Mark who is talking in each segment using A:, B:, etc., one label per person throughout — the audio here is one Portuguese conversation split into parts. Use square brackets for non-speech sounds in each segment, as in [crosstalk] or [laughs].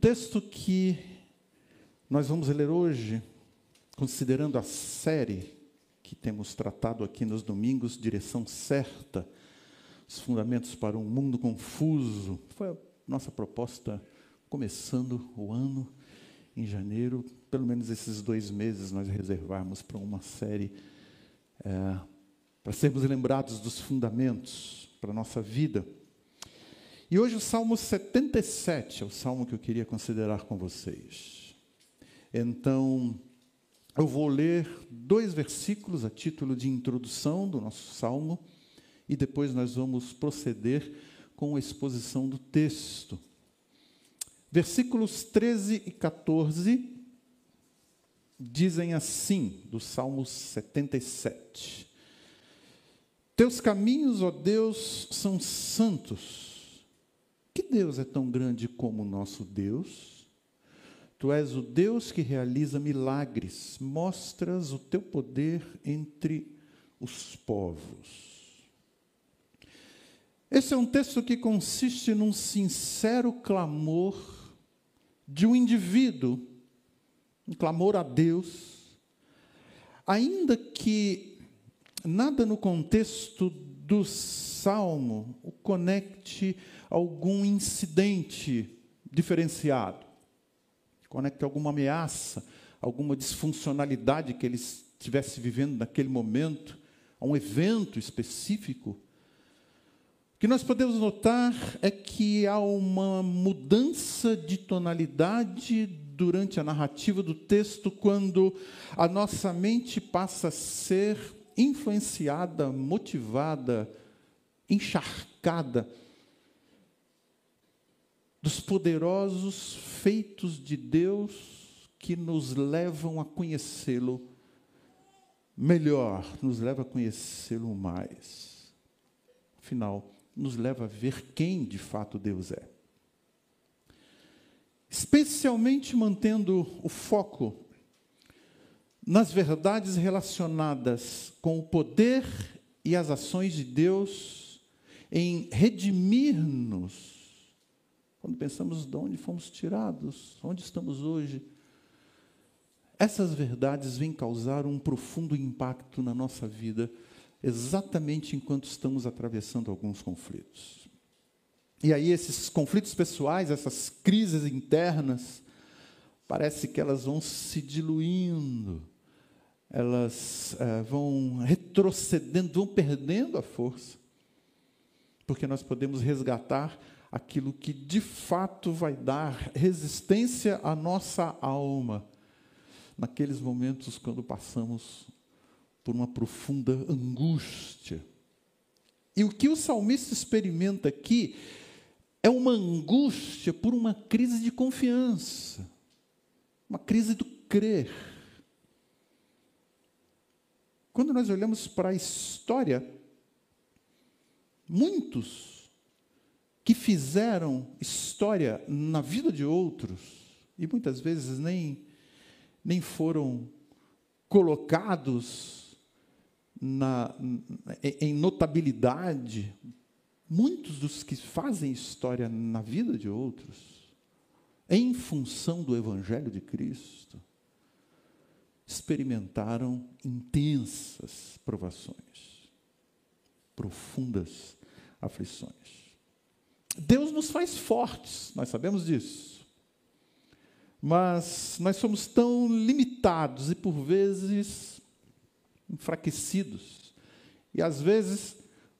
A: texto que nós vamos ler hoje, considerando a série que temos tratado aqui nos domingos, Direção Certa, os fundamentos para um mundo confuso, foi a nossa proposta começando o ano em janeiro, pelo menos esses dois meses nós reservarmos para uma série é, para sermos lembrados dos fundamentos para a nossa vida. E hoje o Salmo 77 é o salmo que eu queria considerar com vocês. Então, eu vou ler dois versículos a título de introdução do nosso salmo e depois nós vamos proceder com a exposição do texto. Versículos 13 e 14 dizem assim, do Salmo 77. Teus caminhos, ó Deus, são santos. Que Deus é tão grande como o nosso Deus? Tu és o Deus que realiza milagres, mostras o teu poder entre os povos. Esse é um texto que consiste num sincero clamor de um indivíduo, um clamor a Deus, ainda que nada no contexto do salmo o conecte algum incidente diferenciado, conecte alguma ameaça, alguma disfuncionalidade que ele estivesse vivendo naquele momento, a um evento específico que nós podemos notar é que há uma mudança de tonalidade durante a narrativa do texto, quando a nossa mente passa a ser influenciada, motivada, encharcada dos poderosos feitos de Deus que nos levam a conhecê-lo melhor, nos leva a conhecê-lo mais. Afinal, nos leva a ver quem de fato Deus é. Especialmente mantendo o foco nas verdades relacionadas com o poder e as ações de Deus em redimir-nos. Quando pensamos de onde fomos tirados, onde estamos hoje, essas verdades vêm causar um profundo impacto na nossa vida exatamente enquanto estamos atravessando alguns conflitos. E aí, esses conflitos pessoais, essas crises internas, parece que elas vão se diluindo, elas é, vão retrocedendo, vão perdendo a força, porque nós podemos resgatar aquilo que de fato vai dar resistência à nossa alma, naqueles momentos quando passamos por uma profunda angústia. E o que o salmista experimenta aqui é uma angústia por uma crise de confiança, uma crise do crer. Quando nós olhamos para a história, muitos que fizeram história na vida de outros, e muitas vezes nem, nem foram colocados na, em notabilidade, muitos dos que fazem história na vida de outros, em função do Evangelho de Cristo, experimentaram intensas provações, profundas aflições. Deus nos faz fortes, nós sabemos disso. Mas nós somos tão limitados e, por vezes, enfraquecidos. E às vezes,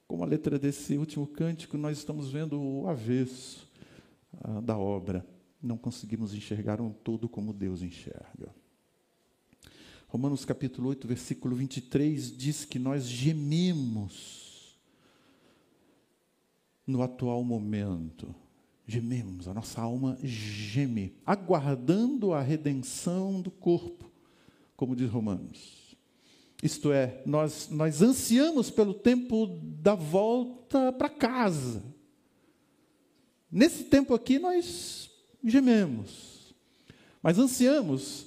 A: como a letra desse último cântico, nós estamos vendo o avesso ah, da obra. Não conseguimos enxergar um todo como Deus enxerga. Romanos capítulo 8, versículo 23 diz que nós gememos no atual momento. Gememos, a nossa alma geme, aguardando a redenção do corpo, como diz Romanos. Isto é, nós, nós ansiamos pelo tempo da volta para casa. Nesse tempo aqui nós gememos, mas ansiamos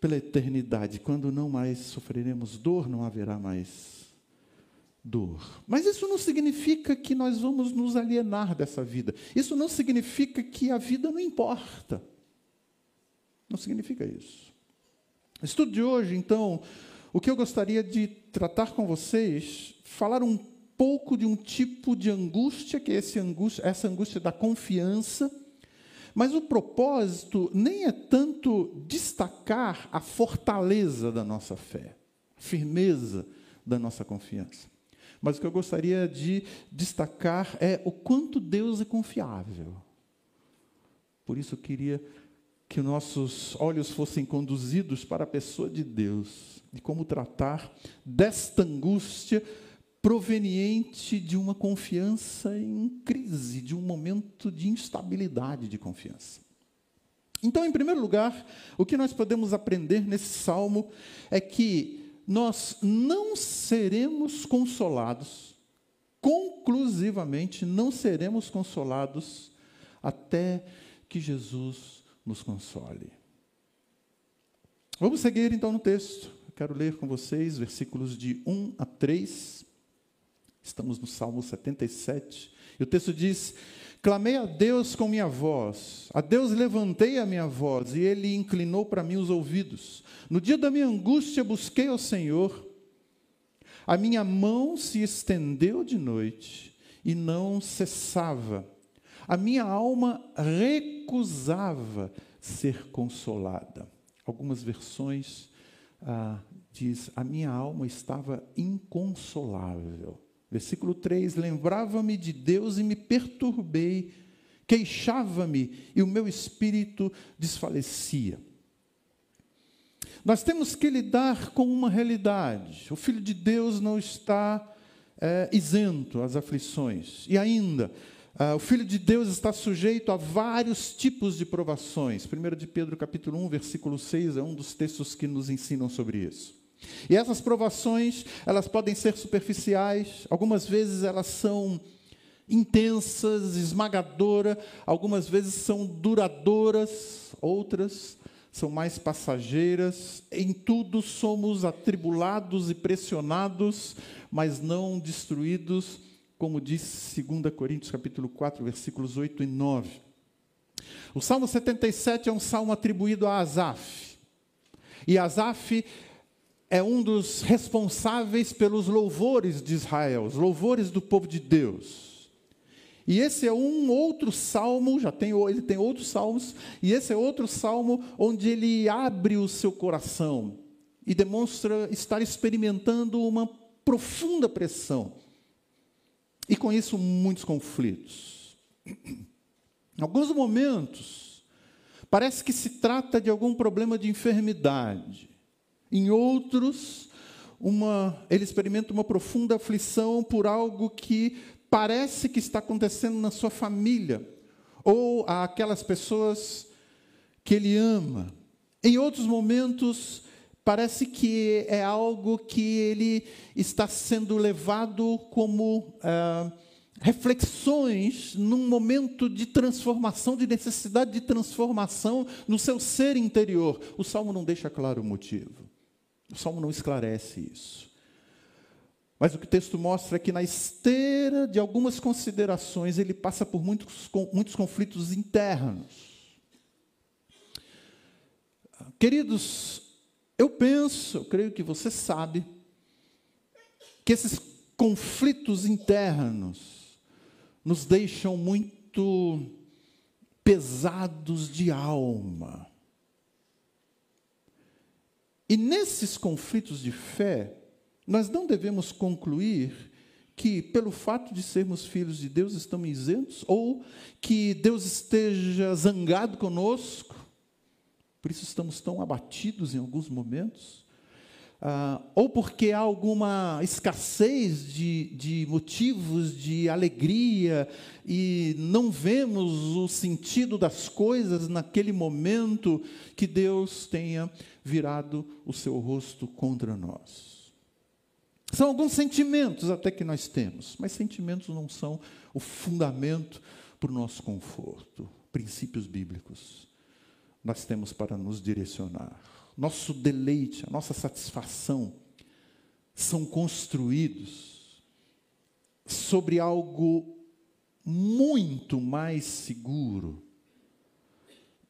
A: pela eternidade, quando não mais sofreremos dor, não haverá mais dor. Mas isso não significa que nós vamos nos alienar dessa vida. Isso não significa que a vida não importa. Não significa isso. Estudo de hoje, então, o que eu gostaria de tratar com vocês, falar um pouco de um tipo de angústia, que é angústia, essa angústia da confiança, mas o propósito nem é tanto destacar a fortaleza da nossa fé, a firmeza da nossa confiança. Mas o que eu gostaria de destacar é o quanto Deus é confiável. Por isso eu queria que nossos olhos fossem conduzidos para a pessoa de Deus, de como tratar desta angústia proveniente de uma confiança em crise, de um momento de instabilidade de confiança. Então, em primeiro lugar, o que nós podemos aprender nesse salmo é que nós não seremos consolados, conclusivamente não seremos consolados até que Jesus nos console. Vamos seguir então no texto. Eu quero ler com vocês versículos de 1 a 3. Estamos no Salmo 77. E o texto diz: Clamei a Deus com minha voz, a Deus levantei a minha voz, e ele inclinou para mim os ouvidos. No dia da minha angústia busquei ao Senhor. A minha mão se estendeu de noite e não cessava. A minha alma recusava ser consolada. Algumas versões ah, diz: a minha alma estava inconsolável. Versículo 3: Lembrava-me de Deus e me perturbei, queixava-me e o meu espírito desfalecia. Nós temos que lidar com uma realidade: o Filho de Deus não está é, isento às aflições, e ainda, ah, o Filho de Deus está sujeito a vários tipos de provações. 1 de Pedro capítulo 1, versículo 6 é um dos textos que nos ensinam sobre isso. E essas provações, elas podem ser superficiais, algumas vezes elas são intensas, esmagadoras, algumas vezes são duradouras, outras são mais passageiras. Em tudo somos atribulados e pressionados, mas não destruídos, como diz 2 Coríntios capítulo 4, versículos 8 e 9. O Salmo 77 é um salmo atribuído a Asaf. E Asaf é um dos responsáveis pelos louvores de Israel, os louvores do povo de Deus. E esse é um outro salmo, já tem, ele tem outros salmos, e esse é outro salmo onde ele abre o seu coração e demonstra estar experimentando uma profunda pressão. E com isso, muitos conflitos. Em [clears throat] alguns momentos, parece que se trata de algum problema de enfermidade. Em outros, uma, ele experimenta uma profunda aflição por algo que parece que está acontecendo na sua família, ou aquelas pessoas que ele ama. Em outros momentos, parece que é algo que ele está sendo levado como ah, reflexões num momento de transformação, de necessidade de transformação no seu ser interior. O salmo não deixa claro o motivo. O salmo não esclarece isso. Mas o que o texto mostra é que, na esteira de algumas considerações, ele passa por muitos, muitos conflitos internos. Queridos, eu penso, eu creio que você sabe, que esses conflitos internos nos deixam muito pesados de alma. E nesses conflitos de fé, nós não devemos concluir que, pelo fato de sermos filhos de Deus, estamos isentos, ou que Deus esteja zangado conosco, por isso estamos tão abatidos em alguns momentos. Ah, ou porque há alguma escassez de, de motivos de alegria e não vemos o sentido das coisas naquele momento que Deus tenha virado o seu rosto contra nós. São alguns sentimentos até que nós temos, mas sentimentos não são o fundamento para o nosso conforto. Princípios bíblicos nós temos para nos direcionar nosso deleite, a nossa satisfação são construídos sobre algo muito mais seguro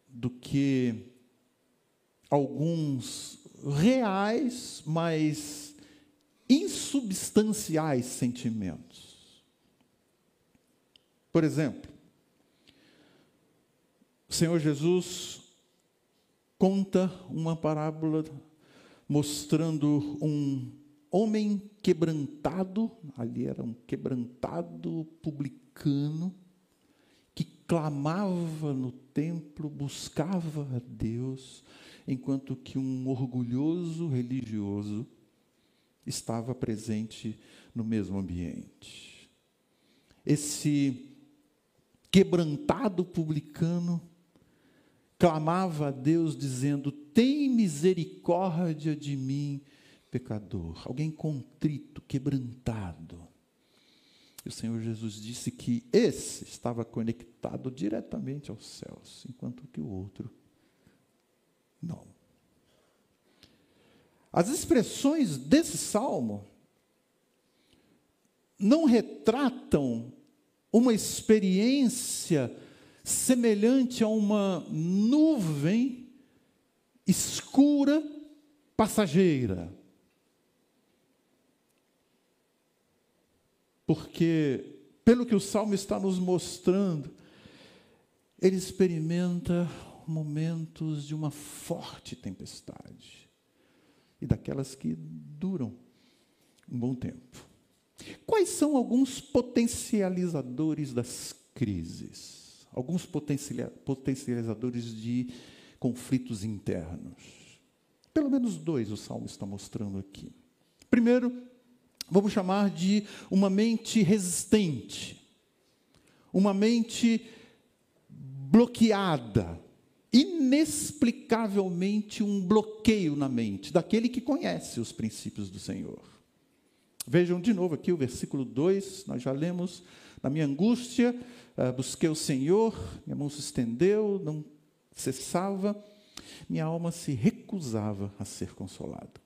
A: do que alguns reais, mas insubstanciais sentimentos. Por exemplo, o Senhor Jesus conta uma parábola mostrando um homem quebrantado, ali era um quebrantado publicano, clamava no templo, buscava a Deus, enquanto que um orgulhoso religioso estava presente no mesmo ambiente. Esse quebrantado publicano clamava a Deus dizendo: Tem misericórdia de mim, pecador. Alguém contrito, quebrantado. E o Senhor Jesus disse que esse estava conectado diretamente aos céus, enquanto que o outro não. As expressões desse salmo não retratam uma experiência semelhante a uma nuvem escura, passageira. Porque, pelo que o salmo está nos mostrando, ele experimenta momentos de uma forte tempestade e daquelas que duram um bom tempo. Quais são alguns potencializadores das crises? alguns potencializadores de conflitos internos. Pelo menos dois o salmo está mostrando aqui. Primeiro, vamos chamar de uma mente resistente, uma mente bloqueada, inexplicavelmente um bloqueio na mente daquele que conhece os princípios do Senhor. Vejam de novo aqui o versículo 2, nós já lemos. Na minha angústia, uh, busquei o Senhor, minha mão se estendeu, não cessava, minha alma se recusava a ser consolada.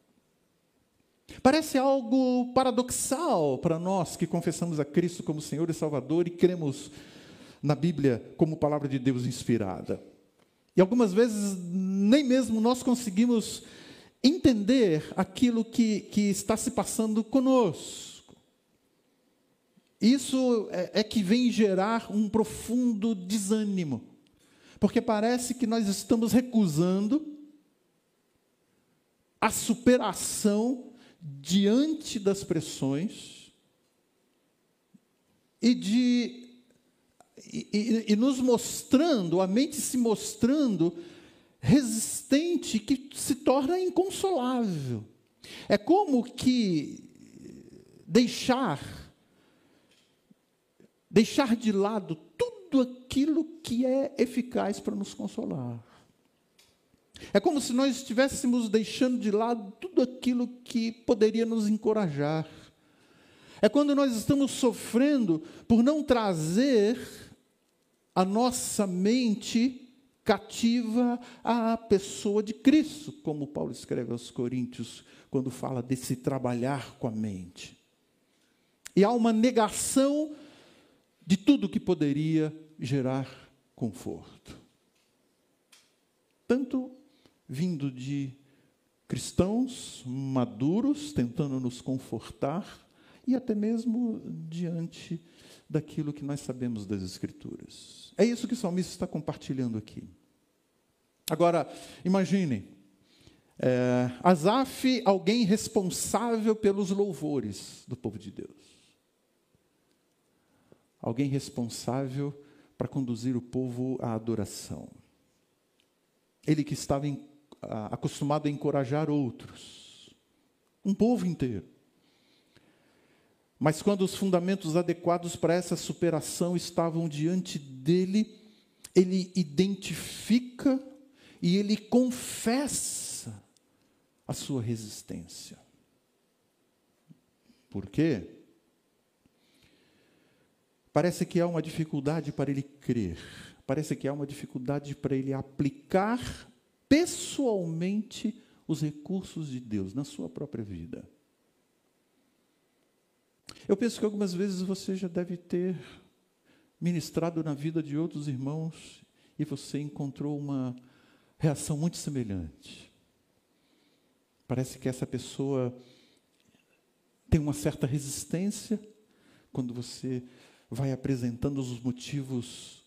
A: Parece algo paradoxal para nós que confessamos a Cristo como Senhor e Salvador e cremos na Bíblia como palavra de Deus inspirada. E algumas vezes nem mesmo nós conseguimos entender aquilo que, que está se passando conosco. Isso é, é que vem gerar um profundo desânimo, porque parece que nós estamos recusando a superação diante das pressões e de e, e, e, nos mostrando, a mente se mostrando resistente, que se torna inconsolável. É como que deixar deixar de lado tudo aquilo que é eficaz para nos consolar. É como se nós estivéssemos deixando de lado tudo aquilo que poderia nos encorajar. É quando nós estamos sofrendo por não trazer a nossa mente cativa à pessoa de Cristo, como Paulo escreve aos Coríntios, quando fala desse trabalhar com a mente. E há uma negação de tudo que poderia gerar conforto. Tanto vindo de cristãos maduros tentando nos confortar e até mesmo diante daquilo que nós sabemos das Escrituras. É isso que o salmista está compartilhando aqui. Agora, imaginem, é, Asaf, alguém responsável pelos louvores do povo de Deus alguém responsável para conduzir o povo à adoração. Ele que estava em, acostumado a encorajar outros, um povo inteiro. Mas quando os fundamentos adequados para essa superação estavam diante dele, ele identifica e ele confessa a sua resistência. Por quê? Parece que há uma dificuldade para ele crer, parece que há uma dificuldade para ele aplicar pessoalmente os recursos de Deus na sua própria vida. Eu penso que algumas vezes você já deve ter ministrado na vida de outros irmãos e você encontrou uma reação muito semelhante. Parece que essa pessoa tem uma certa resistência quando você vai apresentando os motivos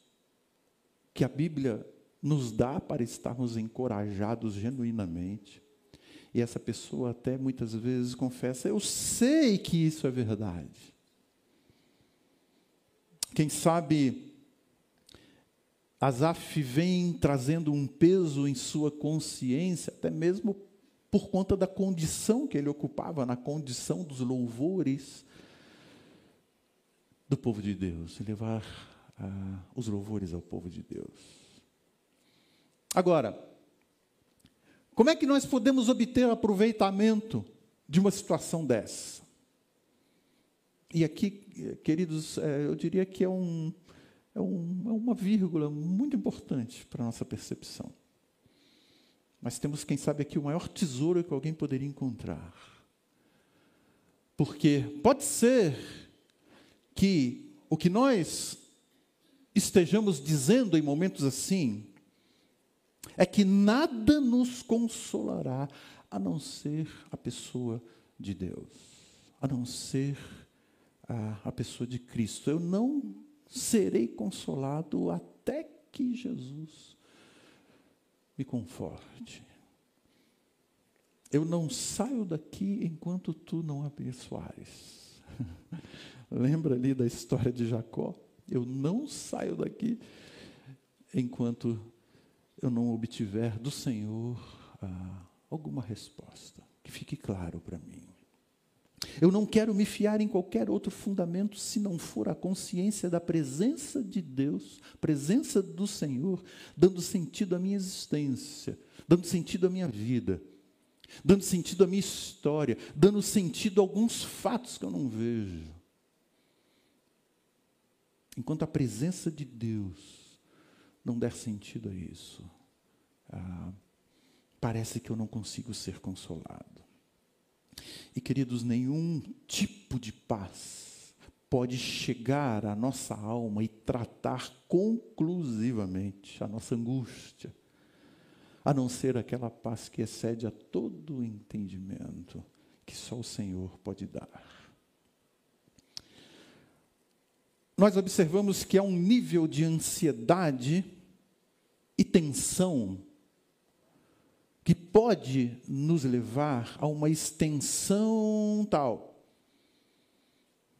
A: que a Bíblia nos dá para estarmos encorajados genuinamente. E essa pessoa até muitas vezes confessa: Eu sei que isso é verdade. Quem sabe Asaf vem trazendo um peso em sua consciência, até mesmo por conta da condição que ele ocupava, na condição dos louvores do povo de Deus, levar ah, os louvores ao povo de Deus. Agora, como é que nós podemos obter aproveitamento de uma situação dessa? E aqui, queridos, é, eu diria que é, um, é, um, é uma vírgula muito importante para a nossa percepção. Mas temos, quem sabe, aqui o maior tesouro que alguém poderia encontrar. Porque pode ser que o que nós estejamos dizendo em momentos assim é que nada nos consolará a não ser a pessoa de Deus, a não ser a, a pessoa de Cristo. Eu não serei consolado até que Jesus me conforte. Eu não saio daqui enquanto tu não abençoares. [laughs] Lembra ali da história de Jacó? Eu não saio daqui enquanto eu não obtiver do Senhor ah, alguma resposta. Que fique claro para mim. Eu não quero me fiar em qualquer outro fundamento se não for a consciência da presença de Deus, presença do Senhor, dando sentido à minha existência, dando sentido à minha vida, dando sentido à minha história, dando sentido a alguns fatos que eu não vejo. Enquanto a presença de Deus não der sentido a isso, ah, parece que eu não consigo ser consolado. E queridos, nenhum tipo de paz pode chegar à nossa alma e tratar conclusivamente a nossa angústia, a não ser aquela paz que excede a todo entendimento que só o Senhor pode dar. Nós observamos que há um nível de ansiedade e tensão que pode nos levar a uma extensão tal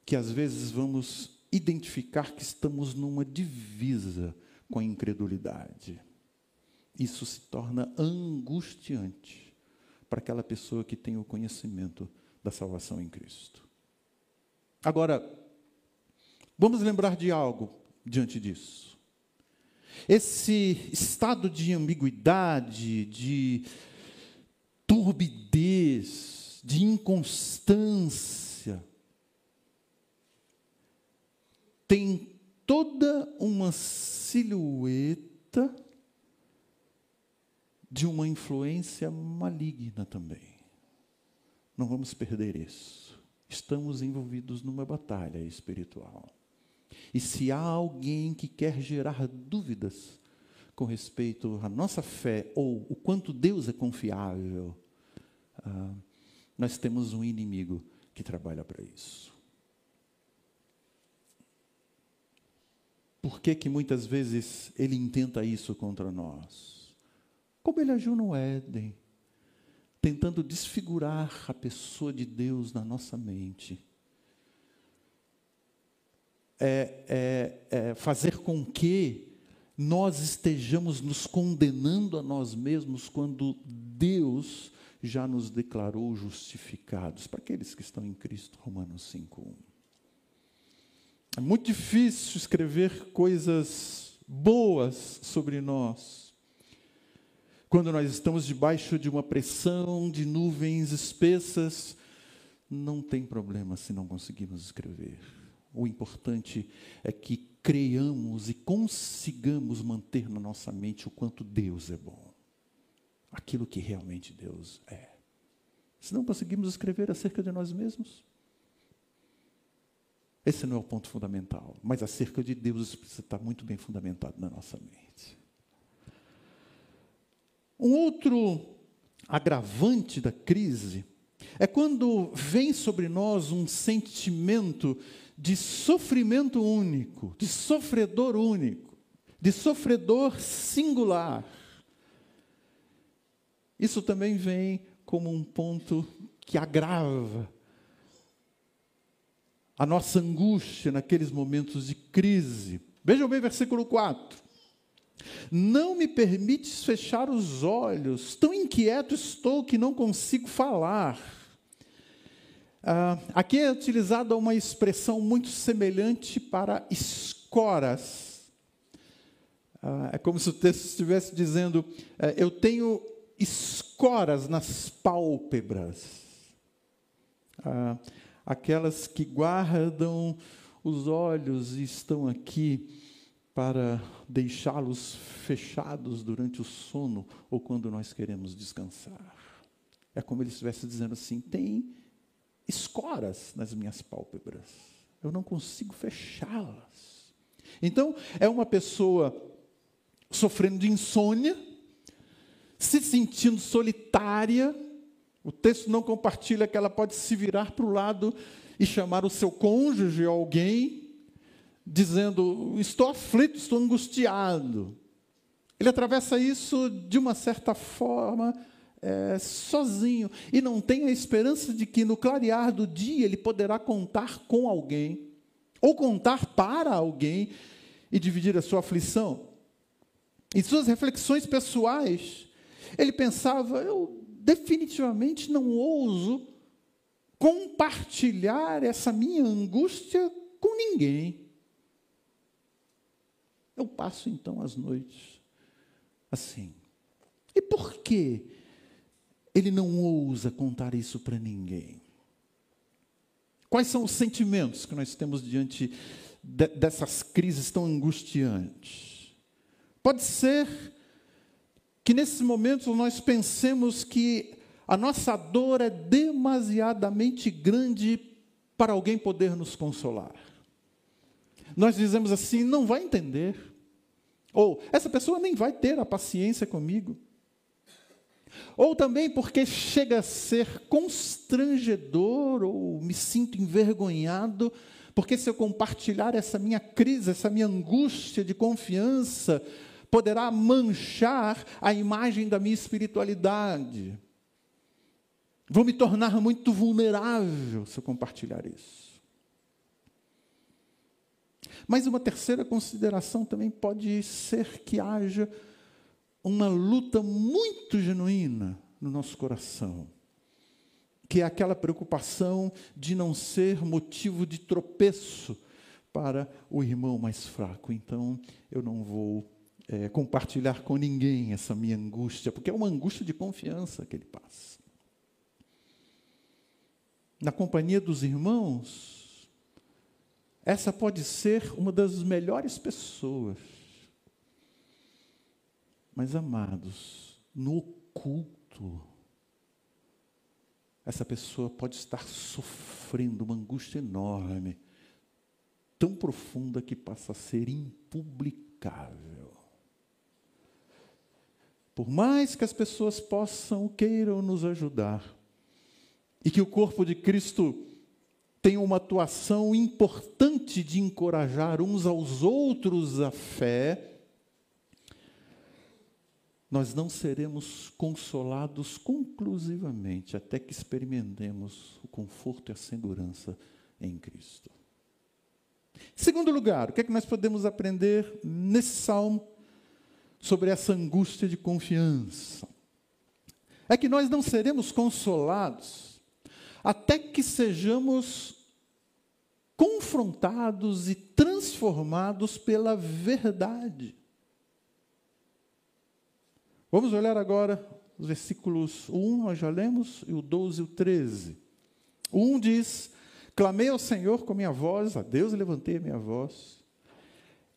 A: que às vezes vamos identificar que estamos numa divisa com a incredulidade. Isso se torna angustiante para aquela pessoa que tem o conhecimento da salvação em Cristo. Agora, vamos lembrar de algo diante disso. Esse estado de ambiguidade, de turbidez, de inconstância, tem toda uma silhueta de uma influência maligna também. Não vamos perder isso. Estamos envolvidos numa batalha espiritual. E se há alguém que quer gerar dúvidas com respeito à nossa fé ou o quanto Deus é confiável, ah, nós temos um inimigo que trabalha para isso. Por que, que muitas vezes ele intenta isso contra nós? Como ele agiu no Éden, tentando desfigurar a pessoa de Deus na nossa mente é, é, é, fazer com que nós estejamos nos condenando a nós mesmos quando Deus já nos declarou justificados. Para aqueles que estão em Cristo, Romanos 5:1. É muito difícil escrever coisas boas sobre nós. Quando nós estamos debaixo de uma pressão de nuvens espessas, não tem problema se não conseguimos escrever. O importante é que creiamos e consigamos manter na nossa mente o quanto Deus é bom. Aquilo que realmente Deus é. Se não conseguimos escrever acerca de nós mesmos, Esse não é o ponto fundamental, mas acerca de Deus precisa estar muito bem fundamentado na nossa mente. Um outro agravante da crise é quando vem sobre nós um sentimento de sofrimento único, de sofredor único, de sofredor singular. Isso também vem como um ponto que agrava a nossa angústia naqueles momentos de crise. Vejam bem, versículo 4. Não me permites fechar os olhos, tão inquieto estou que não consigo falar. Ah, aqui é utilizada uma expressão muito semelhante para escoras. Ah, é como se o texto estivesse dizendo: eh, Eu tenho escoras nas pálpebras. Ah, aquelas que guardam os olhos e estão aqui para deixá-los fechados durante o sono ou quando nós queremos descansar. É como ele estivesse dizendo assim: tem escoras nas minhas pálpebras, eu não consigo fechá-las. Então, é uma pessoa sofrendo de insônia, se sentindo solitária, o texto não compartilha que ela pode se virar para o lado e chamar o seu cônjuge ou alguém, dizendo: Estou aflito, estou angustiado. Ele atravessa isso de uma certa forma é, sozinho e não tem a esperança de que no clarear do dia ele poderá contar com alguém ou contar para alguém e dividir a sua aflição. Em suas reflexões pessoais, ele pensava: eu definitivamente não ouso compartilhar essa minha angústia com ninguém. Eu passo então as noites assim. E por que ele não ousa contar isso para ninguém? Quais são os sentimentos que nós temos diante de, dessas crises tão angustiantes? Pode ser que nesses momentos nós pensemos que a nossa dor é demasiadamente grande para alguém poder nos consolar. Nós dizemos assim: não vai entender. Ou essa pessoa nem vai ter a paciência comigo. Ou também porque chega a ser constrangedor ou me sinto envergonhado, porque se eu compartilhar essa minha crise, essa minha angústia de confiança, poderá manchar a imagem da minha espiritualidade. Vou me tornar muito vulnerável se eu compartilhar isso. Mas uma terceira consideração também pode ser que haja uma luta muito genuína no nosso coração, que é aquela preocupação de não ser motivo de tropeço para o irmão mais fraco. Então, eu não vou é, compartilhar com ninguém essa minha angústia, porque é uma angústia de confiança que ele passa. Na companhia dos irmãos, essa pode ser uma das melhores pessoas. Mas, amados, no oculto, essa pessoa pode estar sofrendo uma angústia enorme, tão profunda que passa a ser impublicável. Por mais que as pessoas possam, queiram nos ajudar, e que o corpo de Cristo tenha uma atuação importante de encorajar uns aos outros a fé, nós não seremos consolados conclusivamente até que experimentemos o conforto e a segurança em Cristo. Segundo lugar, o que é que nós podemos aprender nesse salmo? sobre essa angústia de confiança. É que nós não seremos consolados até que sejamos confrontados e transformados pela verdade. Vamos olhar agora os versículos 1, nós já lemos, e o 12 e o 13. O 1 diz: Clamei ao Senhor com minha voz, a Deus levantei a minha voz.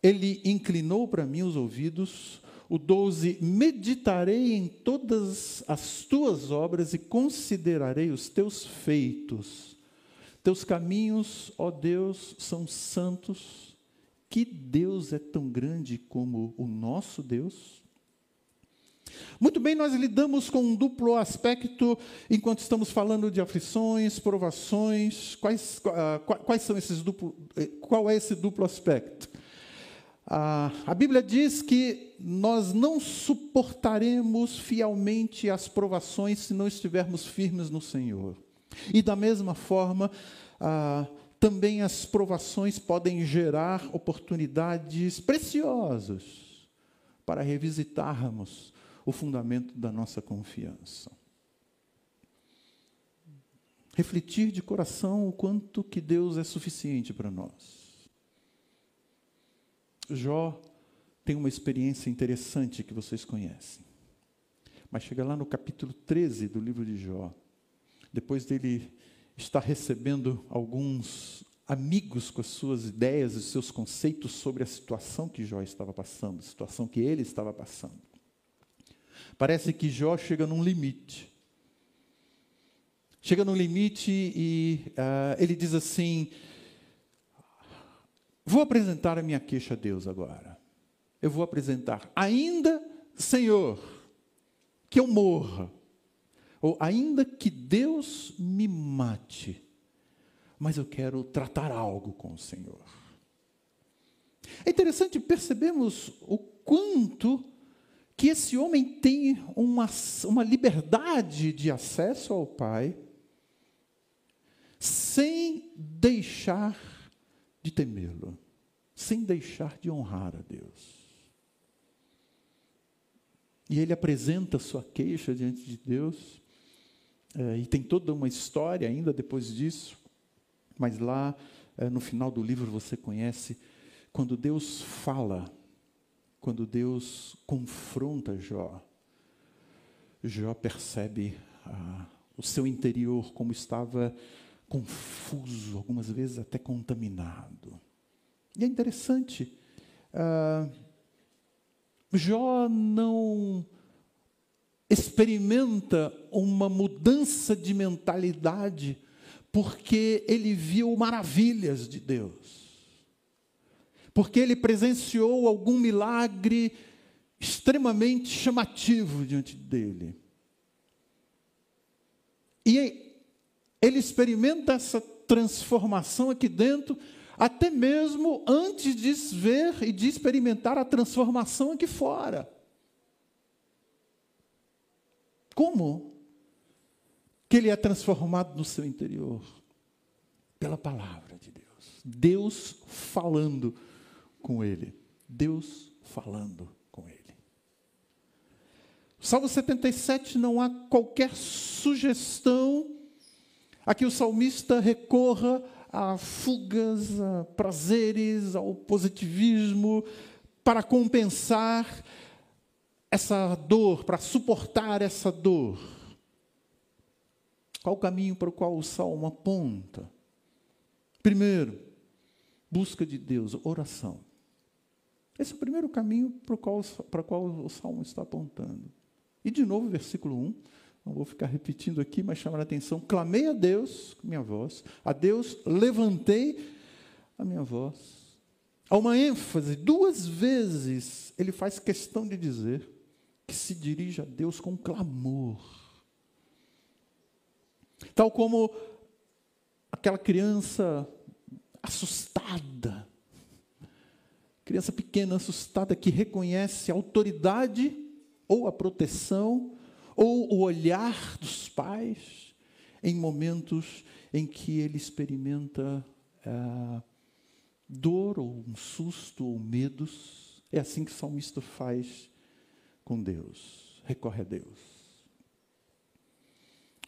A: Ele inclinou para mim os ouvidos, o 12: Meditarei em todas as tuas obras e considerarei os teus feitos. Teus caminhos, ó Deus, são santos. Que Deus é tão grande como o nosso Deus? Muito bem, nós lidamos com um duplo aspecto enquanto estamos falando de aflições, provações. Quais, uh, quais são esses duplo, eh, qual é esse duplo aspecto? Uh, a Bíblia diz que nós não suportaremos fielmente as provações se não estivermos firmes no Senhor. E da mesma forma, uh, também as provações podem gerar oportunidades preciosas para revisitarmos o fundamento da nossa confiança. Refletir de coração o quanto que Deus é suficiente para nós. Jó tem uma experiência interessante que vocês conhecem. Mas chega lá no capítulo 13 do livro de Jó, depois dele estar recebendo alguns amigos com as suas ideias e seus conceitos sobre a situação que Jó estava passando, a situação que ele estava passando. Parece que Jó chega num limite. Chega num limite e uh, ele diz assim: Vou apresentar a minha queixa a Deus agora. Eu vou apresentar, ainda, Senhor, que eu morra, ou ainda que Deus me mate, mas eu quero tratar algo com o Senhor. É interessante percebemos o quanto que esse homem tem uma, uma liberdade de acesso ao Pai, sem deixar de temê-lo, sem deixar de honrar a Deus. E ele apresenta sua queixa diante de Deus, é, e tem toda uma história ainda depois disso, mas lá é, no final do livro você conhece, quando Deus fala quando Deus confronta Jó, Jó percebe ah, o seu interior como estava confuso, algumas vezes até contaminado. E é interessante, ah, Jó não experimenta uma mudança de mentalidade porque ele viu maravilhas de Deus porque ele presenciou algum milagre extremamente chamativo diante dele. E ele experimenta essa transformação aqui dentro, até mesmo antes de ver e de experimentar a transformação aqui fora. Como que ele é transformado no seu interior? Pela palavra de Deus. Deus falando com ele. Deus falando com ele. Salmo 77 não há qualquer sugestão a que o salmista recorra a fugas, a prazeres, ao positivismo para compensar essa dor, para suportar essa dor. Qual o caminho para o qual o salmo aponta? Primeiro, busca de Deus, oração. Esse é o primeiro caminho para o qual, para o qual o Salmo está apontando. E de novo, versículo 1, não vou ficar repetindo aqui, mas chamar a atenção: clamei a Deus com minha voz, a Deus levantei a minha voz. Há uma ênfase, duas vezes ele faz questão de dizer que se dirige a Deus com clamor. Tal como aquela criança assustada, Criança pequena, assustada, que reconhece a autoridade ou a proteção ou o olhar dos pais em momentos em que ele experimenta ah, dor ou um susto ou medos. É assim que o salmista faz com Deus, recorre a Deus.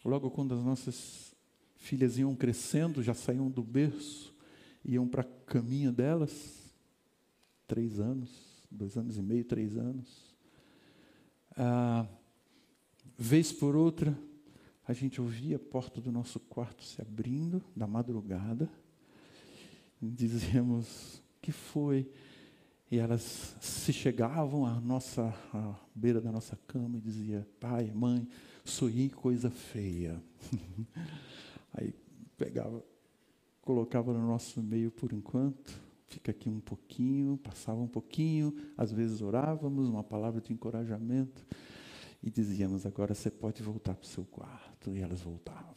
A: Logo quando as nossas filhas iam crescendo, já saíam do berço, iam para a caminha delas, três anos, dois anos e meio, três anos. Ah, vez por outra, a gente ouvia a porta do nosso quarto se abrindo, da madrugada, dizíamos, que foi? E elas se chegavam à nossa à beira da nossa cama e dizia, pai, mãe, sonhei coisa feia. [laughs] Aí pegava colocava no nosso meio por enquanto. Fica aqui um pouquinho, passava um pouquinho, às vezes orávamos, uma palavra de encorajamento e dizíamos: agora você pode voltar para o seu quarto. E elas voltavam.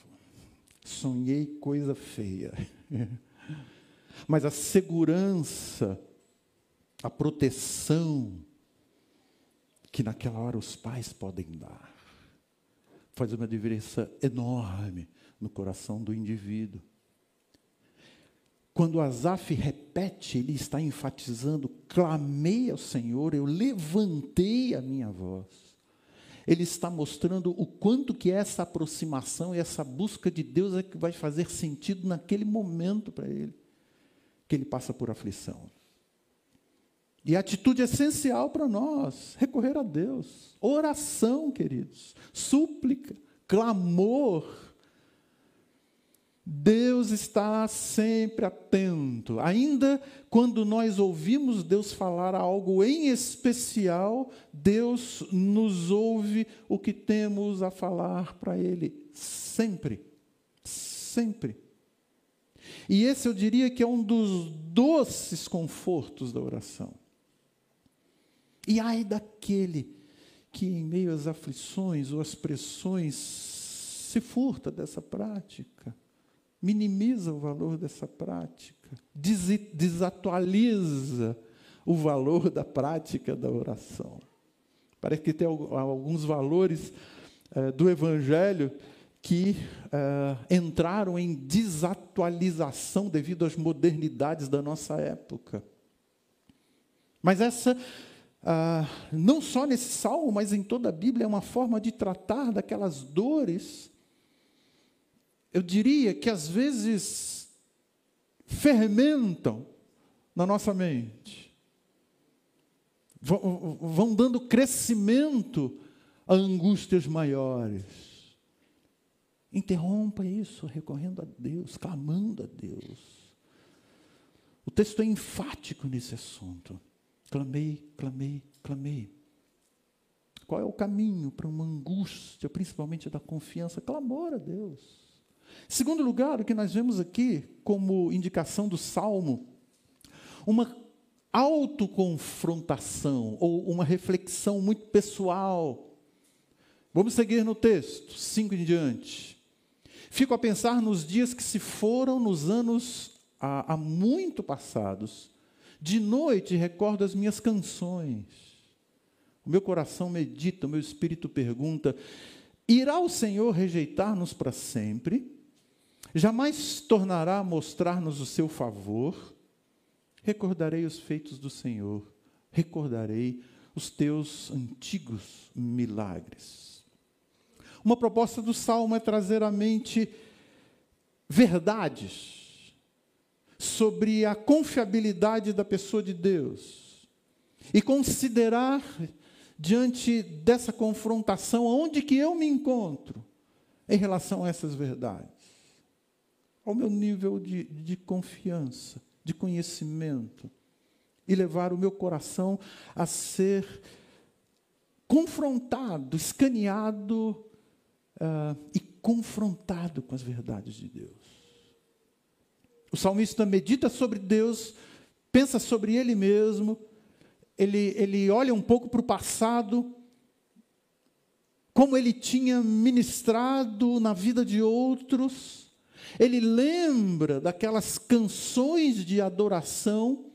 A: Sonhei coisa feia. [laughs] Mas a segurança, a proteção que naquela hora os pais podem dar, faz uma diferença enorme no coração do indivíduo. Quando Asaf repete, ele está enfatizando: clamei ao Senhor, eu levantei a minha voz. Ele está mostrando o quanto que essa aproximação e essa busca de Deus é que vai fazer sentido naquele momento para ele, que ele passa por aflição. E a atitude essencial para nós, recorrer a Deus. Oração, queridos, súplica, clamor, Deus está sempre atento. Ainda quando nós ouvimos Deus falar algo em especial, Deus nos ouve o que temos a falar para Ele. Sempre. Sempre. E esse eu diria que é um dos doces confortos da oração. E ai daquele que, em meio às aflições ou às pressões, se furta dessa prática minimiza o valor dessa prática, desatualiza o valor da prática da oração. Parece que tem alguns valores eh, do Evangelho que eh, entraram em desatualização devido às modernidades da nossa época. Mas essa, ah, não só nesse salmo, mas em toda a Bíblia, é uma forma de tratar daquelas dores eu diria que às vezes fermentam na nossa mente, vão, vão dando crescimento a angústias maiores. Interrompa isso recorrendo a Deus, clamando a Deus. O texto é enfático nesse assunto. Clamei, clamei, clamei. Qual é o caminho para uma angústia, principalmente da confiança? Clamor a Deus. Segundo lugar, o que nós vemos aqui como indicação do salmo, uma autoconfrontação ou uma reflexão muito pessoal. Vamos seguir no texto, 5 em diante. Fico a pensar nos dias que se foram nos anos há, há muito passados. De noite recordo as minhas canções. O meu coração medita, o meu espírito pergunta: irá o Senhor rejeitar-nos para sempre? Jamais tornará a mostrar-nos o seu favor. Recordarei os feitos do Senhor, recordarei os teus antigos milagres. Uma proposta do salmo é trazer à mente verdades sobre a confiabilidade da pessoa de Deus e considerar diante dessa confrontação onde que eu me encontro em relação a essas verdades ao meu nível de, de confiança, de conhecimento, e levar o meu coração a ser confrontado, escaneado uh, e confrontado com as verdades de Deus. O salmista medita sobre Deus, pensa sobre ele mesmo, ele, ele olha um pouco para o passado, como ele tinha ministrado na vida de outros, ele lembra daquelas canções de adoração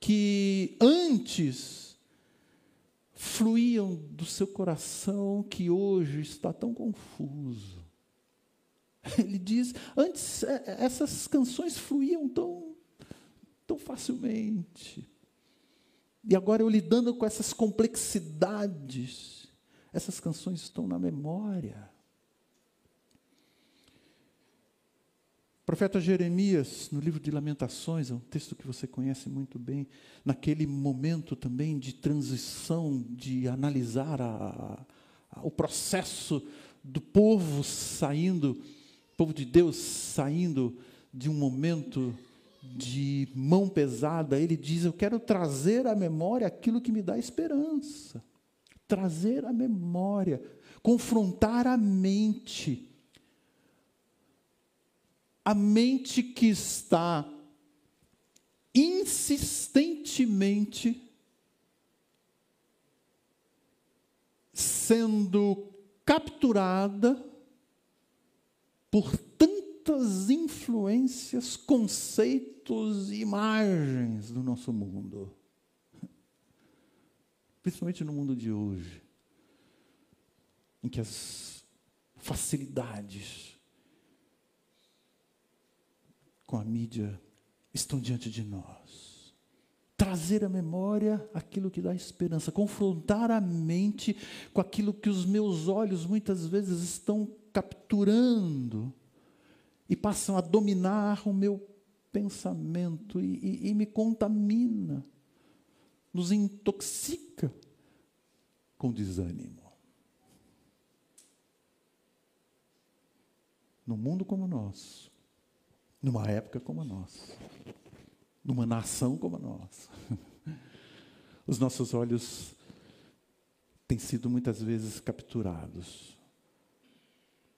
A: que antes fluíam do seu coração, que hoje está tão confuso. Ele diz: antes é, é, essas canções fluíam tão, tão facilmente. E agora eu lidando com essas complexidades, essas canções estão na memória. O profeta Jeremias, no livro de Lamentações, é um texto que você conhece muito bem, naquele momento também de transição, de analisar a, a, o processo do povo saindo, povo de Deus saindo de um momento de mão pesada, ele diz: Eu quero trazer à memória aquilo que me dá esperança. Trazer à memória, confrontar a mente a mente que está insistentemente sendo capturada por tantas influências, conceitos e imagens do nosso mundo. Principalmente no mundo de hoje, em que as facilidades com a mídia estão diante de nós trazer à memória aquilo que dá esperança, confrontar a mente com aquilo que os meus olhos muitas vezes estão capturando e passam a dominar o meu pensamento e, e, e me contamina, nos intoxica com desânimo. Num mundo como o nosso, numa época como a nossa, numa nação como a nossa. [laughs] Os nossos olhos têm sido muitas vezes capturados,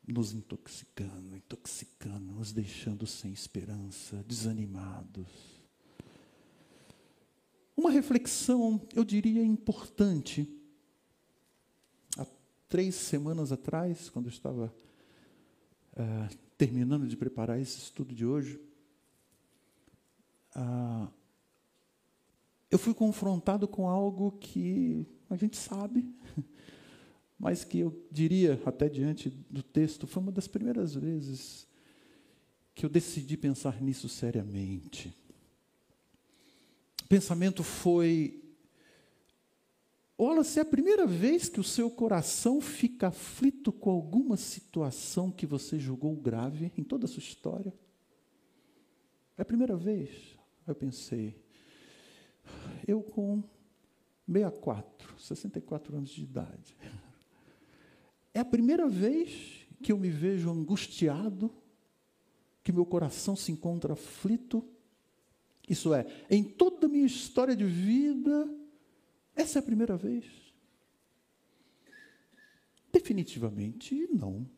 A: nos intoxicando, intoxicando, nos deixando sem esperança, desanimados. Uma reflexão, eu diria, importante. Há três semanas atrás, quando eu estava uh, terminando de preparar esse estudo de hoje, ah, eu fui confrontado com algo que a gente sabe, [laughs] mas que eu diria, até diante do texto, foi uma das primeiras vezes que eu decidi pensar nisso seriamente. O pensamento foi: olha, se é a primeira vez que o seu coração fica aflito com alguma situação que você julgou grave em toda a sua história, é a primeira vez. Eu pensei, eu com 64, 64 anos de idade, é a primeira vez que eu me vejo angustiado, que meu coração se encontra aflito. Isso é, em toda a minha história de vida, essa é a primeira vez? Definitivamente não.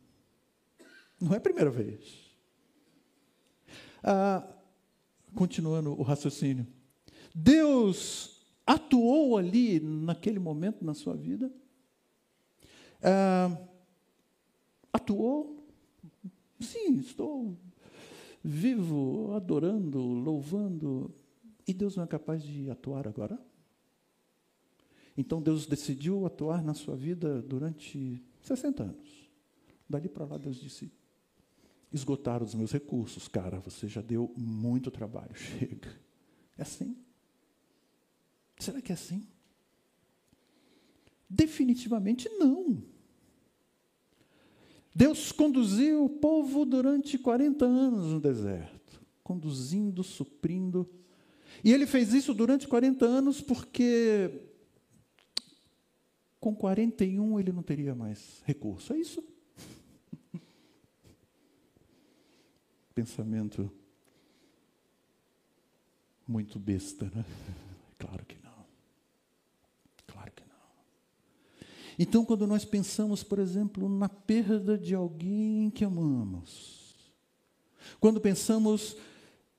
A: Não é a primeira vez. Ah, continuando o raciocínio. Deus atuou ali, naquele momento na sua vida. Ah, atuou. Sim, estou vivo, adorando, louvando. E Deus não é capaz de atuar agora? Então Deus decidiu atuar na sua vida durante 60 anos. Dali para lá Deus disse: esgotaram os meus recursos. Cara, você já deu muito trabalho, [laughs] chega. É assim? Será que é assim? Definitivamente não. Deus conduziu o povo durante 40 anos no deserto, conduzindo, suprindo. E ele fez isso durante 40 anos porque com 41 ele não teria mais recurso. É isso. [laughs] pensamento muito besta, né? [laughs] Claro que não. Claro que não. Então, quando nós pensamos, por exemplo, na perda de alguém que amamos, quando pensamos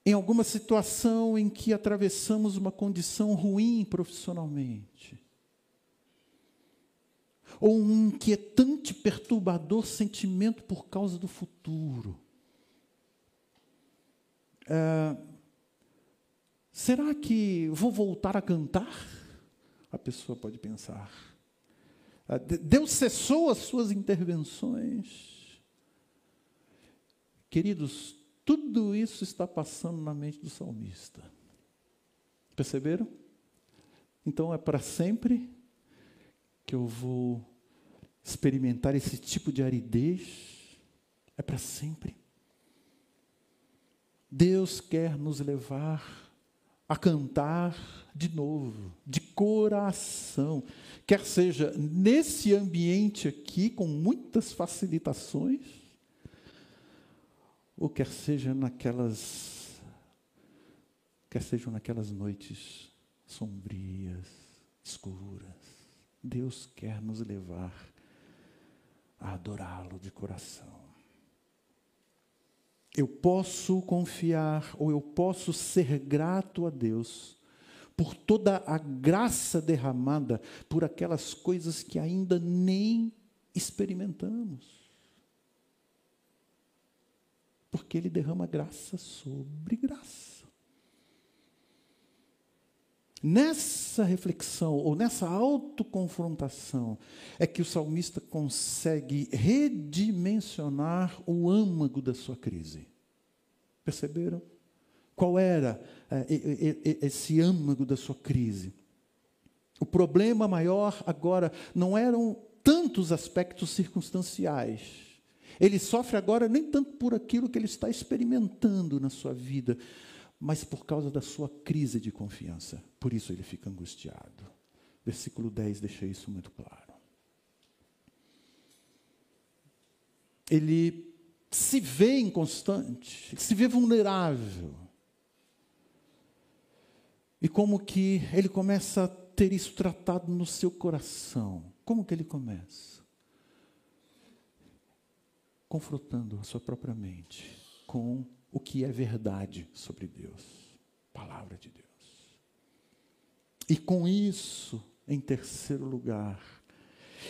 A: em alguma situação em que atravessamos uma condição ruim profissionalmente, ou um inquietante, perturbador sentimento por causa do futuro, é, será que vou voltar a cantar? A pessoa pode pensar. É, Deus cessou as suas intervenções. Queridos, tudo isso está passando na mente do salmista. Perceberam? Então é para sempre que eu vou experimentar esse tipo de aridez. É para sempre. Deus quer nos levar a cantar de novo, de coração, quer seja nesse ambiente aqui, com muitas facilitações, ou quer seja naquelas, quer sejam naquelas noites sombrias, escuras. Deus quer nos levar a adorá-lo de coração. eu posso confiar ou eu posso ser grato a Deus por toda a graça derramada por aquelas coisas que ainda nem experimentamos. Porque Ele derrama graça sobre graça. Nessa reflexão, ou nessa autoconfrontação, é que o salmista consegue redimensionar o âmago da sua crise. Perceberam? Qual era é, esse âmago da sua crise? O problema maior agora não eram tantos aspectos circunstanciais. Ele sofre agora nem tanto por aquilo que ele está experimentando na sua vida, mas por causa da sua crise de confiança. Por isso ele fica angustiado. Versículo 10 deixa isso muito claro. Ele se vê inconstante, ele se vê vulnerável. E como que ele começa a ter isso tratado no seu coração? Como que ele começa? Confrontando a sua própria mente com o que é verdade sobre Deus, palavra de Deus. E com isso, em terceiro lugar,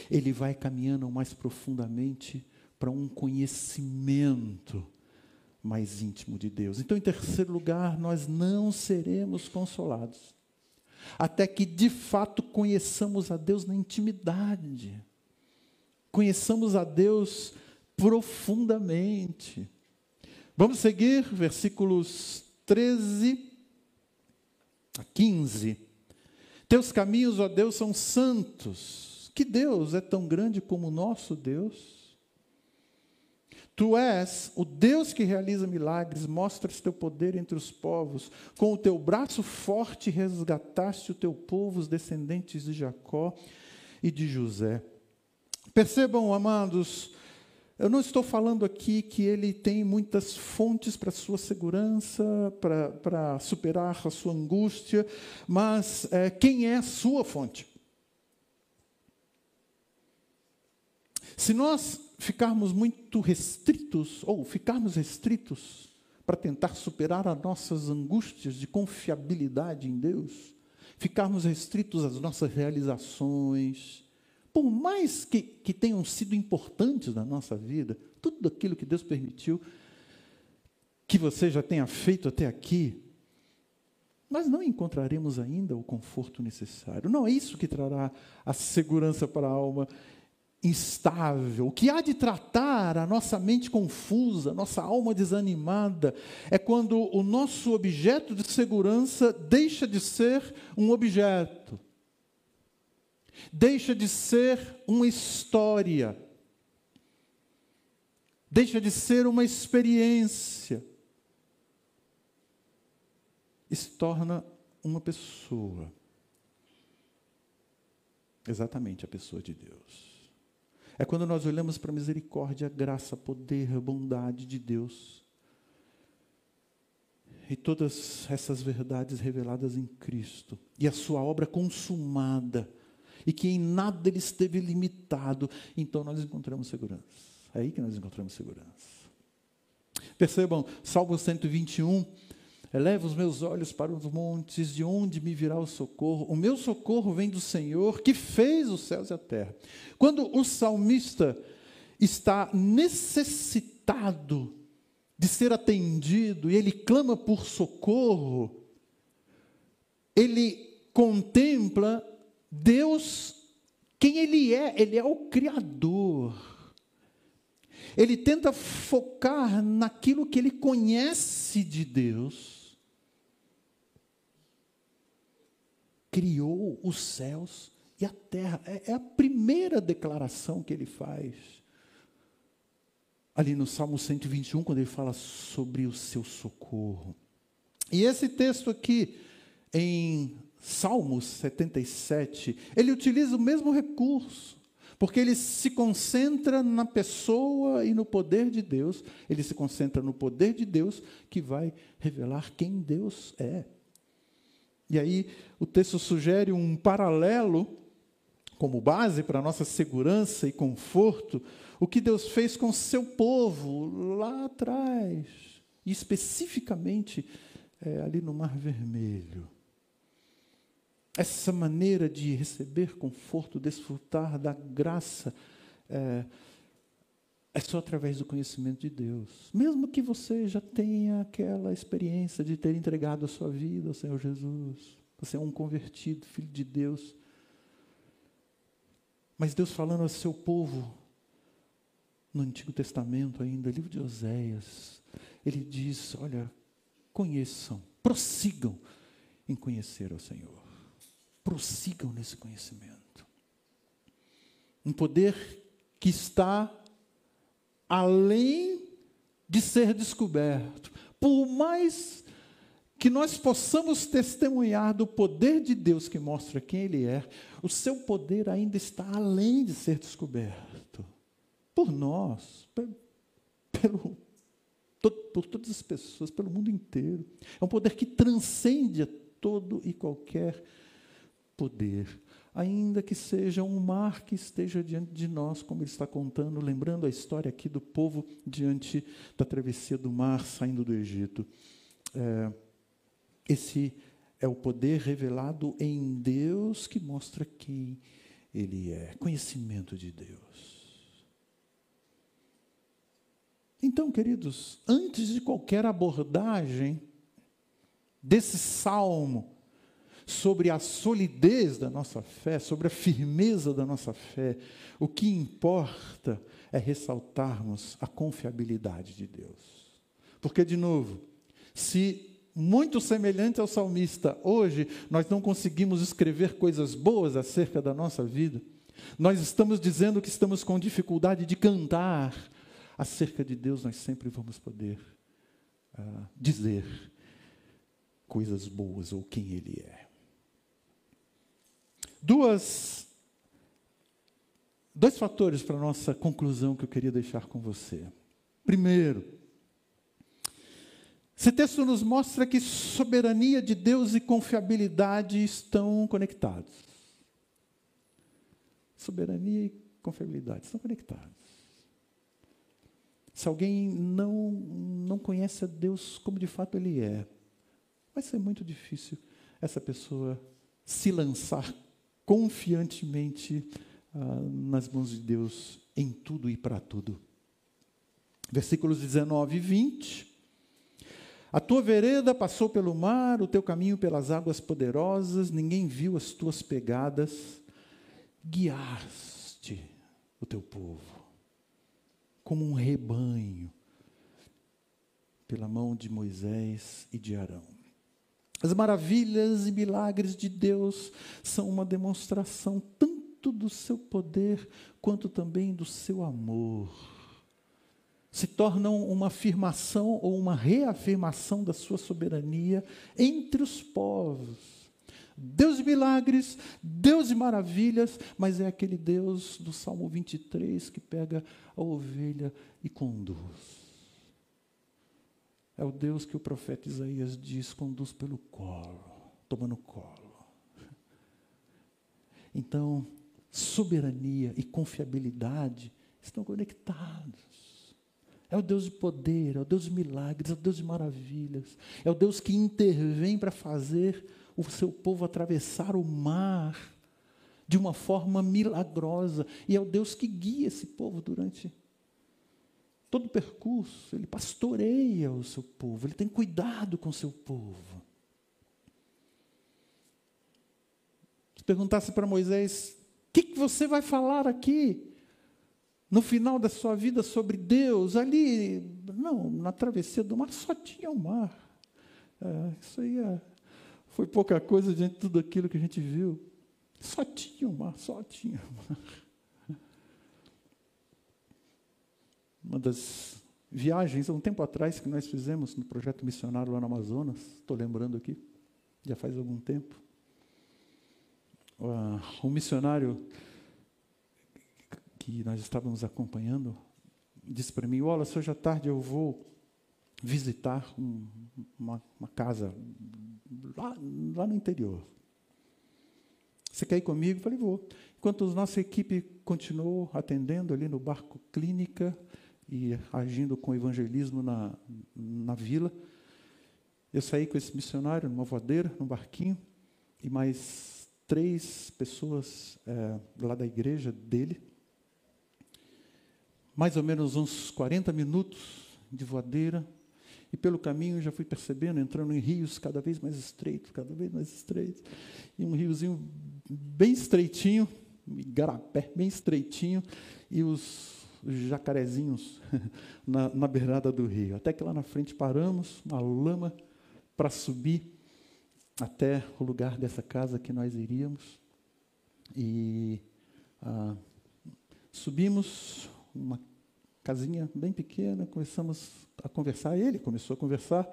A: ele vai caminhando mais profundamente para um conhecimento mais íntimo de Deus. Então, em terceiro lugar, nós não seremos consolados até que de fato conheçamos a Deus na intimidade, conheçamos a Deus profundamente. Vamos seguir versículos 13 a 15. Teus caminhos, ó Deus, são santos. Que Deus é tão grande como o nosso Deus? Tu és o Deus que realiza milagres, mostras teu poder entre os povos. Com o teu braço forte resgataste o teu povo, os descendentes de Jacó e de José. Percebam, amados, eu não estou falando aqui que ele tem muitas fontes para sua segurança, para, para superar a sua angústia, mas é, quem é a sua fonte? Se nós ficarmos muito restritos, ou ficarmos restritos, para tentar superar as nossas angústias de confiabilidade em Deus, ficarmos restritos às nossas realizações, por mais que, que tenham sido importantes na nossa vida, tudo aquilo que Deus permitiu que você já tenha feito até aqui, nós não encontraremos ainda o conforto necessário. Não é isso que trará a segurança para a alma instável. O que há de tratar a nossa mente confusa, nossa alma desanimada, é quando o nosso objeto de segurança deixa de ser um objeto deixa de ser uma história, deixa de ser uma experiência, e se torna uma pessoa. Exatamente a pessoa de Deus. É quando nós olhamos para a misericórdia, a graça, poder, a bondade de Deus. E todas essas verdades reveladas em Cristo. E a sua obra consumada e que em nada ele esteve limitado, então nós encontramos segurança. É aí que nós encontramos segurança. Percebam, Salmo 121, eleva os meus olhos para os montes, de onde me virá o socorro? O meu socorro vem do Senhor, que fez os céus e a terra. Quando o salmista está necessitado de ser atendido e ele clama por socorro, ele contempla Deus, quem Ele é? Ele é o Criador. Ele tenta focar naquilo que ele conhece de Deus. Criou os céus e a terra. É, é a primeira declaração que ele faz. Ali no Salmo 121, quando ele fala sobre o seu socorro. E esse texto aqui, em Salmos 77, ele utiliza o mesmo recurso, porque ele se concentra na pessoa e no poder de Deus, ele se concentra no poder de Deus que vai revelar quem Deus é. E aí o texto sugere um paralelo como base para nossa segurança e conforto o que Deus fez com seu povo lá atrás, e especificamente é, ali no Mar Vermelho. Essa maneira de receber conforto, desfrutar da graça, é, é só através do conhecimento de Deus. Mesmo que você já tenha aquela experiência de ter entregado a sua vida ao Senhor Jesus, você é um convertido, filho de Deus. Mas Deus falando ao seu povo, no Antigo Testamento ainda, livro de Oséias, ele diz: olha, conheçam, prossigam em conhecer o Senhor. Prossigam nesse conhecimento. Um poder que está além de ser descoberto. Por mais que nós possamos testemunhar do poder de Deus que mostra quem Ele é, o seu poder ainda está além de ser descoberto. Por nós, pelo, por todas as pessoas, pelo mundo inteiro. É um poder que transcende todo e qualquer poder ainda que seja um mar que esteja diante de nós, como ele está contando, lembrando a história aqui do povo diante da travessia do mar, saindo do Egito. É, esse é o poder revelado em Deus que mostra quem Ele é conhecimento de Deus. Então, queridos, antes de qualquer abordagem desse salmo, sobre a solidez da nossa fé, sobre a firmeza da nossa fé, o que importa é ressaltarmos a confiabilidade de Deus. Porque, de novo, se muito semelhante ao salmista, hoje nós não conseguimos escrever coisas boas acerca da nossa vida, nós estamos dizendo que estamos com dificuldade de cantar acerca de Deus, nós sempre vamos poder uh, dizer coisas boas ou quem Ele é. Duas, dois fatores para a nossa conclusão que eu queria deixar com você. Primeiro, esse texto nos mostra que soberania de Deus e confiabilidade estão conectados. Soberania e confiabilidade estão conectados. Se alguém não, não conhece a Deus como de fato Ele é, vai ser muito difícil essa pessoa se lançar confiantemente ah, nas mãos de Deus em tudo e para tudo. Versículos 19 e 20. A tua vereda passou pelo mar, o teu caminho pelas águas poderosas, ninguém viu as tuas pegadas, guiaste o teu povo como um rebanho pela mão de Moisés e de Arão. As maravilhas e milagres de Deus são uma demonstração tanto do seu poder quanto também do seu amor. Se tornam uma afirmação ou uma reafirmação da sua soberania entre os povos. Deus de milagres, Deus de maravilhas, mas é aquele Deus do Salmo 23 que pega a ovelha e conduz. É o Deus que o profeta Isaías diz: conduz pelo colo, toma no colo. Então, soberania e confiabilidade estão conectados. É o Deus de poder, é o Deus de milagres, é o Deus de maravilhas, é o Deus que intervém para fazer o seu povo atravessar o mar de uma forma milagrosa, e é o Deus que guia esse povo durante todo o percurso, ele pastoreia o seu povo, ele tem cuidado com o seu povo. Se perguntasse para Moisés, o que, que você vai falar aqui? No final da sua vida sobre Deus, ali, não, na travessia do mar só tinha o mar. É, isso aí é, foi pouca coisa diante de tudo aquilo que a gente viu. Só tinha o mar, só tinha o mar. Uma das viagens, há um tempo atrás, que nós fizemos no projeto missionário lá no Amazonas, estou lembrando aqui, já faz algum tempo. Uh, um missionário que nós estávamos acompanhando disse para mim: Olha, hoje à tarde eu vou visitar um, uma, uma, casa lá, lá no interior. Você quer ir comigo? Eu falei, vou. Enquanto a nossa equipe continuou atendendo ali no barco clínica e agindo com evangelismo na, na vila, eu saí com esse missionário numa voadeira, num barquinho, e mais três pessoas é, lá da igreja dele. Mais ou menos uns 40 minutos de voadeira, e pelo caminho já fui percebendo, entrando em rios cada vez mais estreitos, cada vez mais estreitos. E um riozinho bem estreitinho, garapé, bem estreitinho, e os jacarezinhos [laughs] na, na beirada do rio. Até que lá na frente paramos, uma lama para subir até o lugar dessa casa que nós iríamos. E ah, subimos uma casinha bem pequena, começamos a conversar. Ele começou a conversar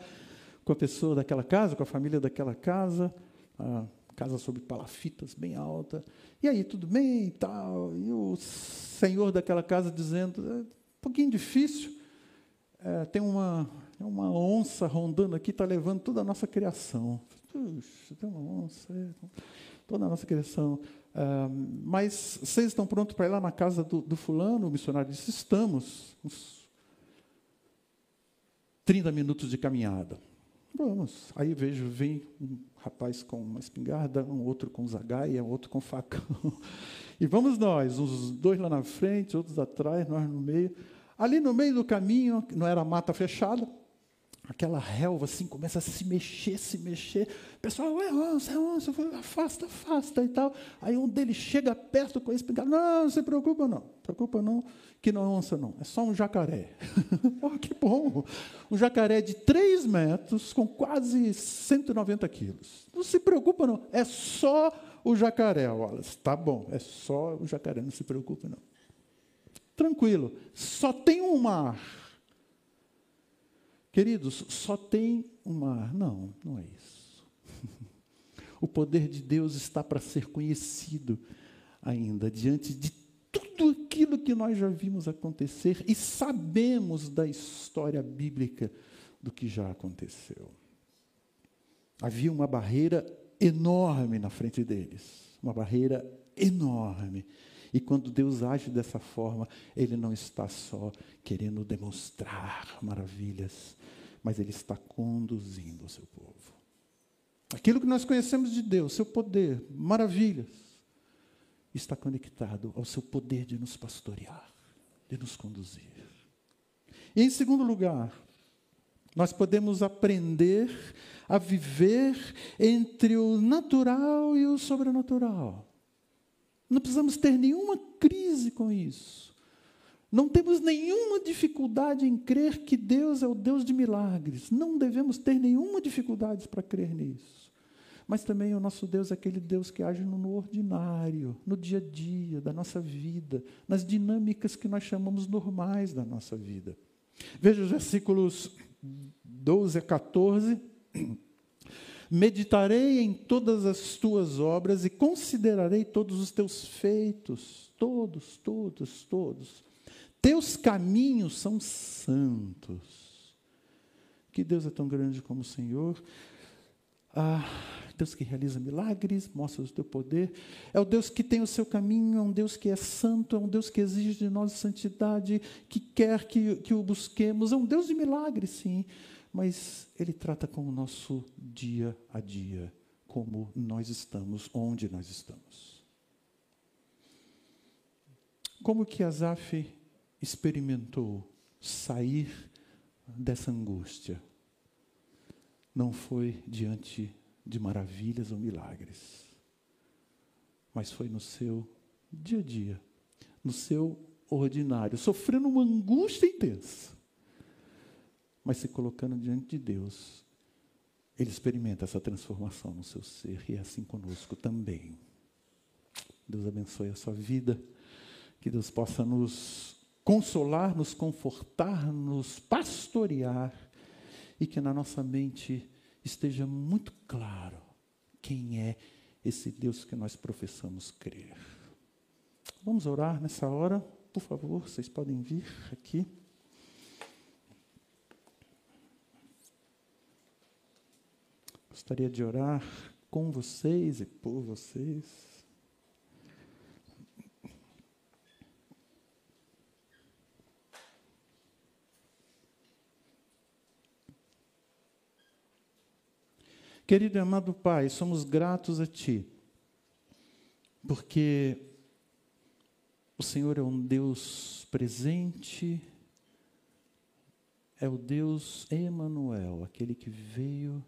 A: com a pessoa daquela casa, com a família daquela casa, a casa sobre palafitas, bem alta. E aí, tudo bem e tal. E o senhor daquela casa dizendo: é um pouquinho difícil, é, tem uma, uma onça rondando aqui, está levando toda a nossa criação. Puxa, tem uma onça, é, toda a nossa criação mas vocês estão prontos para ir lá na casa do, do, fulano? O missionário disse: estamos. Uns 30 minutos de caminhada. Vamos. Aí vejo, vem um rapaz com uma espingarda, um outro com zagaia, outro com facão. [laughs] E vamos nós, uns dois lá na frente, outros atrás, nós no meio. Ali no meio do caminho, não era mata fechada, aquela relva assim começa a se mexer, se mexer. O pessoal, é onça, é onça, afasta, afasta e tal. Aí um deles chega perto com esse espingarda, não, não se preocupa não, preocupa não, que não é onça não, é só um jacaré. [laughs] oh, que bom! Um jacaré de 3 metros com quase 190 quilos. Não se preocupa não, é só o jacaré, Wallace. Tá bom, é só o jacaré, não se preocupa não. Tranquilo, só tem um mar Queridos, só tem um mar. Não, não é isso. [laughs] o poder de Deus está para ser conhecido ainda, diante de tudo aquilo que nós já vimos acontecer e sabemos da história bíblica do que já aconteceu. Havia uma barreira enorme na frente deles, uma barreira enorme. E quando Deus age dessa forma, Ele não está só querendo demonstrar maravilhas, mas Ele está conduzindo o seu povo. Aquilo que nós conhecemos de Deus, seu poder, maravilhas, está conectado ao seu poder de nos pastorear, de nos conduzir. E em segundo lugar, nós podemos aprender a viver entre o natural e o sobrenatural. Não precisamos ter nenhuma crise com isso. Não temos nenhuma dificuldade em crer que Deus é o Deus de milagres. Não devemos ter nenhuma dificuldade para crer nisso. Mas também o nosso Deus é aquele Deus que age no ordinário, no dia a dia da nossa vida, nas dinâmicas que nós chamamos normais da nossa vida. Veja os versículos 12 a 14. Meditarei em todas as tuas obras e considerarei todos os teus feitos, todos, todos, todos. Teus caminhos são santos. Que Deus é tão grande como o Senhor. Ah, Deus que realiza milagres, mostra o teu poder. É o Deus que tem o seu caminho, é um Deus que é santo, é um Deus que exige de nós santidade, que quer que, que o busquemos. É um Deus de milagres, sim mas ele trata com o nosso dia a dia, como nós estamos, onde nós estamos. Como que Asaf experimentou sair dessa angústia? Não foi diante de maravilhas ou milagres, mas foi no seu dia a dia, no seu ordinário, sofrendo uma angústia intensa mas se colocando diante de Deus, ele experimenta essa transformação no seu ser e é assim conosco também. Deus abençoe a sua vida, que Deus possa nos consolar, nos confortar, nos pastorear e que na nossa mente esteja muito claro quem é esse Deus que nós professamos crer. Vamos orar nessa hora, por favor, vocês podem vir aqui. Gostaria de orar com vocês e por vocês. Querido e amado Pai, somos gratos a Ti, porque o Senhor é um Deus presente, é o Deus Emanuel, aquele que veio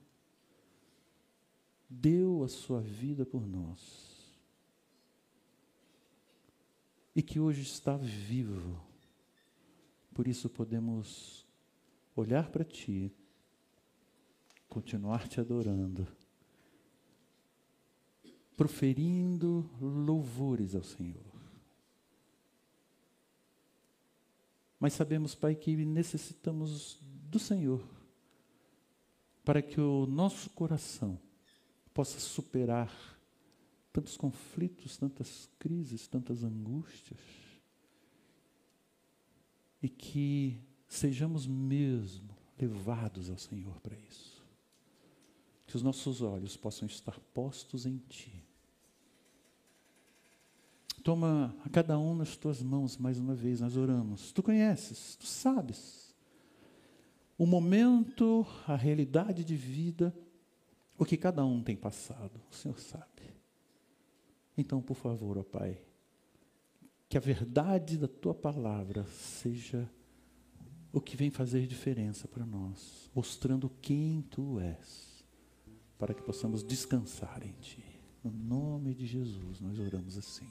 A: deu a sua vida por nós. E que hoje está vivo. Por isso podemos olhar para ti, continuar te adorando, proferindo louvores ao Senhor. Mas sabemos, Pai, que necessitamos do Senhor para que o nosso coração possa superar tantos conflitos, tantas crises, tantas angústias, e que sejamos mesmo levados ao Senhor para isso. Que os nossos olhos possam estar postos em Ti Toma a cada um nas tuas mãos mais uma vez, nós oramos. Tu conheces, tu sabes. O momento, a realidade de vida, o que cada um tem passado, o Senhor sabe. Então, por favor, ó Pai, que a verdade da tua palavra seja o que vem fazer diferença para nós, mostrando quem tu és, para que possamos descansar em ti. No nome de Jesus, nós oramos assim.